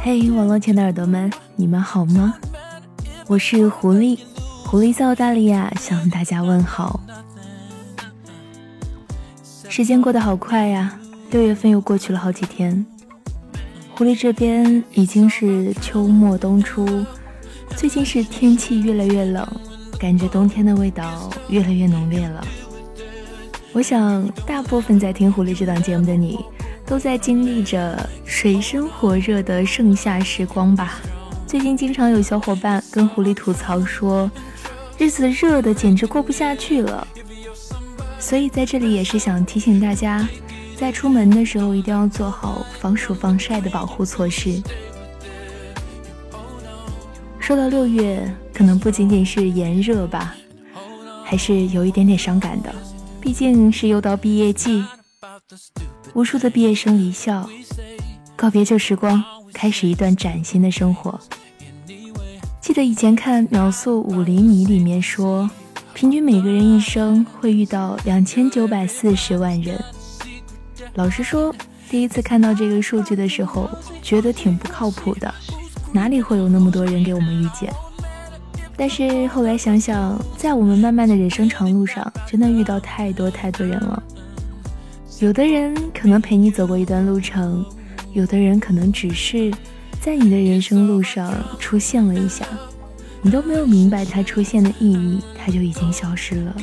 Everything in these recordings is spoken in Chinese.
嘿，网络前的耳朵们，你们好吗？我是狐狸，狐狸在澳大利亚向大家问好。时间过得好快呀，六月份又过去了好几天。狐狸这边已经是秋末冬初，最近是天气越来越冷，感觉冬天的味道越来越浓烈了。我想，大部分在听狐狸这档节目的你。都在经历着水深火热的盛夏时光吧。最近经常有小伙伴跟狐狸吐槽说，日子热的简直过不下去了。所以在这里也是想提醒大家，在出门的时候一定要做好防暑防晒的保护措施。说到六月，可能不仅仅是炎热吧，还是有一点点伤感的，毕竟是又到毕业季。无数的毕业生离校，告别旧时光，开始一段崭新的生活。记得以前看《秒速五厘米》里面说，平均每个人一生会遇到两千九百四十万人。老实说，第一次看到这个数据的时候，觉得挺不靠谱的，哪里会有那么多人给我们遇见？但是后来想想，在我们漫漫的人生长路上，真的遇到太多太多人了。有的人可能陪你走过一段路程，有的人可能只是在你的人生路上出现了一下，你都没有明白他出现的意义，他就已经消失了。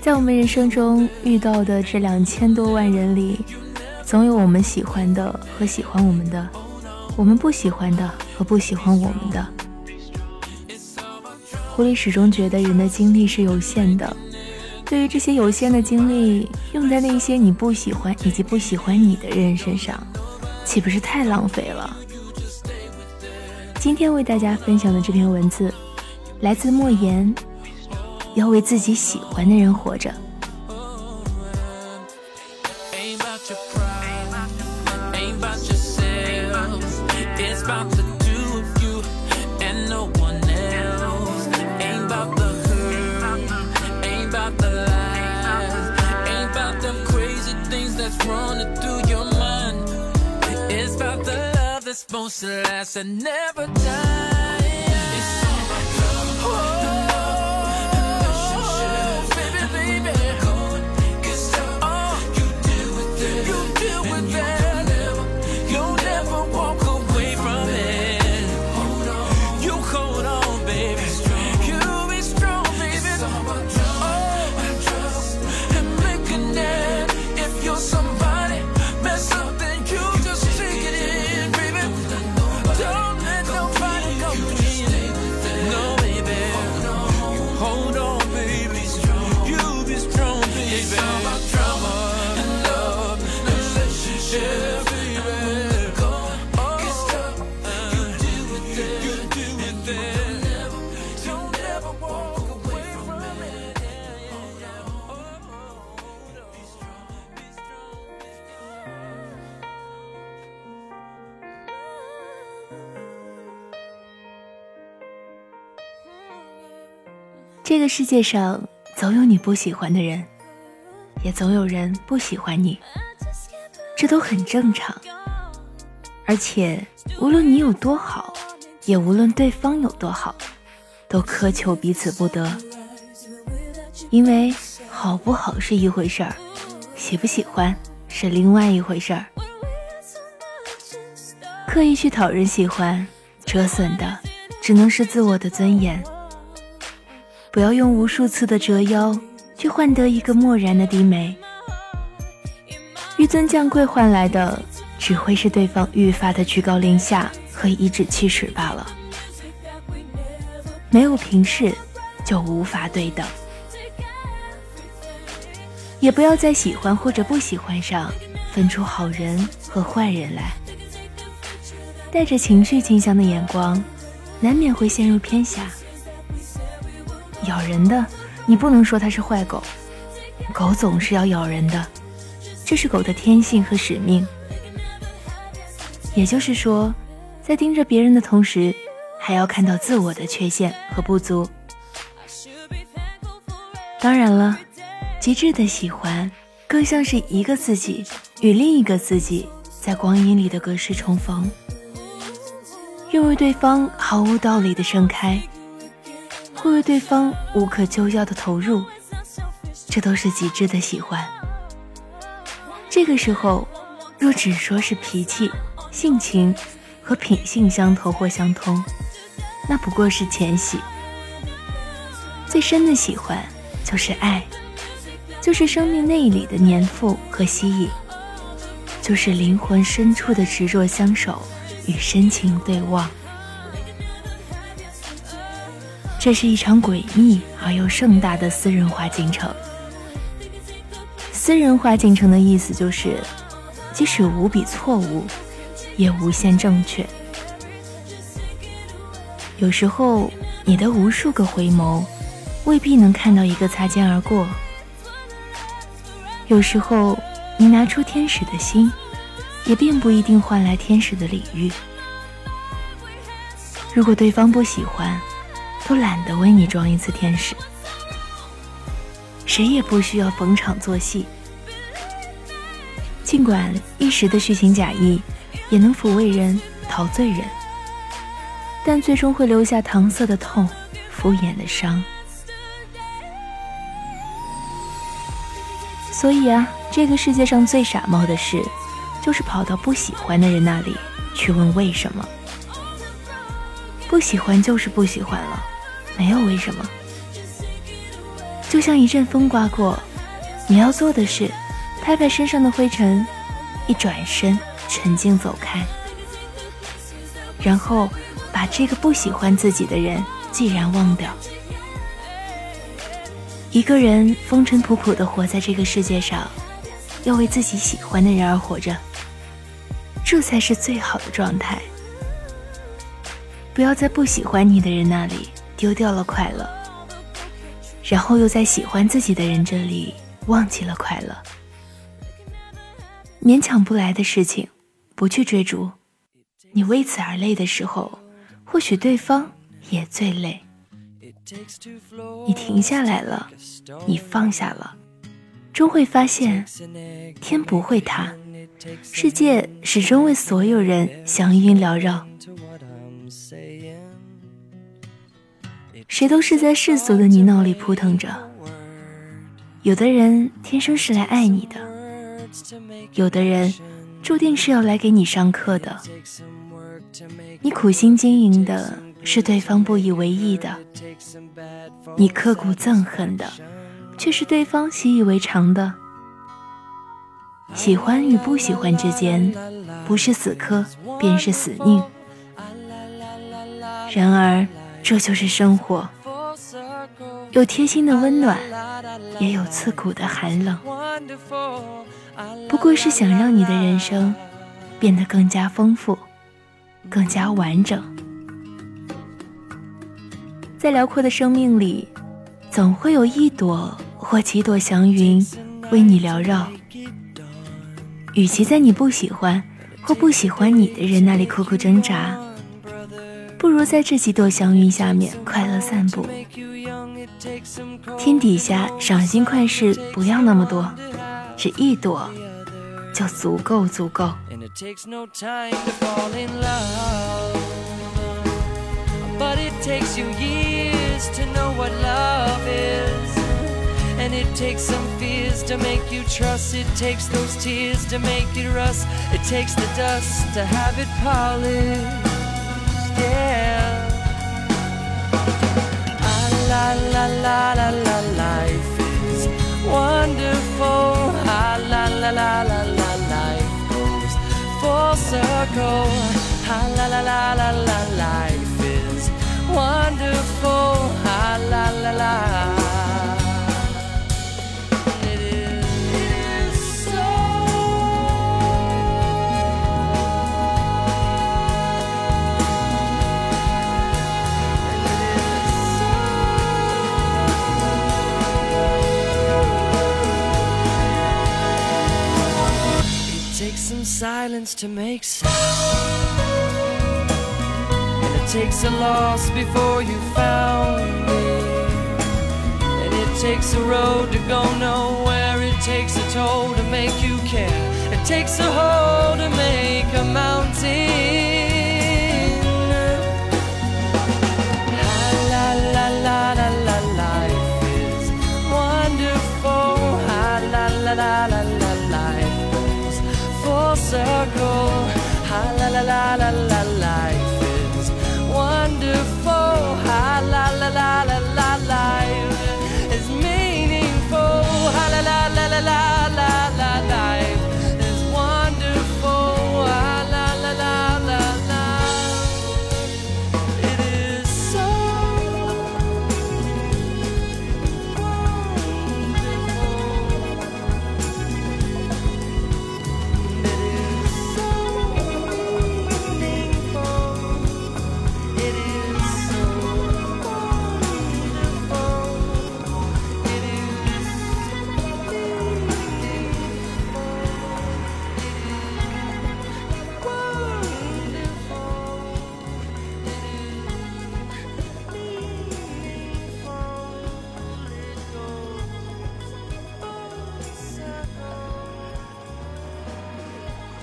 在我们人生中遇到的这两千多万人里，总有我们喜欢的和喜欢我们的，我们不喜欢的和不喜欢我们的。狐狸始终觉得人的精力是有限的。对于这些有限的精力用在那些你不喜欢以及不喜欢你的人身上，岂不是太浪费了？今天为大家分享的这篇文字，来自莫言，要为自己喜欢的人活着。Supposed to last and never die. 这个世界上总有你不喜欢的人，也总有人不喜欢你，这都很正常。而且无论你有多好，也无论对方有多好，都苛求彼此不得。因为好不好是一回事儿，喜不喜欢是另外一回事儿。刻意去讨人喜欢，折损的只能是自我的尊严。不要用无数次的折腰去换得一个漠然的低眉，纡尊降贵换来的只会是对方愈发的居高临下和颐指气使罢了。没有平视，就无法对等。也不要在喜欢或者不喜欢上分出好人和坏人来，带着情绪倾向的眼光。难免会陷入偏狭。咬人的，你不能说它是坏狗，狗总是要咬人的，这是狗的天性和使命。也就是说，在盯着别人的同时，还要看到自我的缺陷和不足。当然了，极致的喜欢，更像是一个自己与另一个自己在光阴里的隔世重逢，愿为对方毫无道理的盛开。会为对方无可救药的投入，这都是极致的喜欢。这个时候，若只说是脾气、性情和品性相投或相通，那不过是浅喜。最深的喜欢就是爱，就是生命内里的粘附和吸引，就是灵魂深处的执着相守与深情对望。这是一场诡秘而又盛大的私人化进程。私人化进程的意思就是，即使无比错误，也无限正确。有时候，你的无数个回眸，未必能看到一个擦肩而过；有时候，你拿出天使的心，也并不一定换来天使的礼遇。如果对方不喜欢，都懒得为你装一次天使，谁也不需要逢场作戏。尽管一时的虚情假意也能抚慰人、陶醉人，但最终会留下搪塞的痛、敷衍的伤。所以啊，这个世界上最傻帽的事，就是跑到不喜欢的人那里去问为什么。不喜欢就是不喜欢了。没有为什么，就像一阵风刮过，你要做的是拍拍身上的灰尘，一转身沉静走开，然后把这个不喜欢自己的人既然忘掉。一个人风尘仆仆的活在这个世界上，要为自己喜欢的人而活着，这才是最好的状态。不要在不喜欢你的人那里。丢掉了快乐，然后又在喜欢自己的人这里忘记了快乐。勉强不来的事情，不去追逐。你为此而累的时候，或许对方也最累。你停下来了，你放下了，终会发现，天不会塌，世界始终为所有人祥云缭绕。谁都是在世俗的泥淖里扑腾着。有的人天生是来爱你的，有的人注定是要来给你上课的。你苦心经营的是对方不以为意的，你刻骨憎恨的却是对方习以为常的。喜欢与不喜欢之间，不是死磕便是死拧。然而。这就是生活，有贴心的温暖，也有刺骨的寒冷。不过是想让你的人生变得更加丰富，更加完整。在辽阔的生命里，总会有一朵或几朵祥云为你缭绕。与其在你不喜欢或不喜欢你的人那里苦苦挣扎。不如在这几朵祥云下面快乐散步。天底下赏心快事不要那么多，只一朵就足够足够。la la la la la life is wonderful. Ah, la la la la la life goes full circle. Ah, la la la la la life is wonderful. Ah, la la la. silence to make sound. And it takes a loss before you found me. And it takes a road to go nowhere. It takes a toll to make you care. It takes a hole to make a mountain. la la la la la.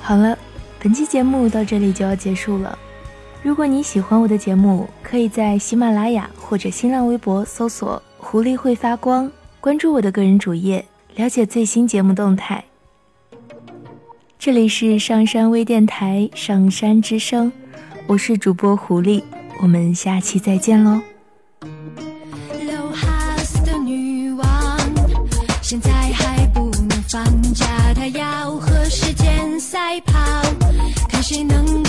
好了本期节目到这里就要结束了。如果你喜欢我的节目可以在喜马拉雅或者新浪微博搜索狐狸会发光关注我的个人主页了解最新节目动态。这里是上山微电台上山之声我是主播狐狸我们下期再见喽。low house 的女王现在还不能放假她要谁能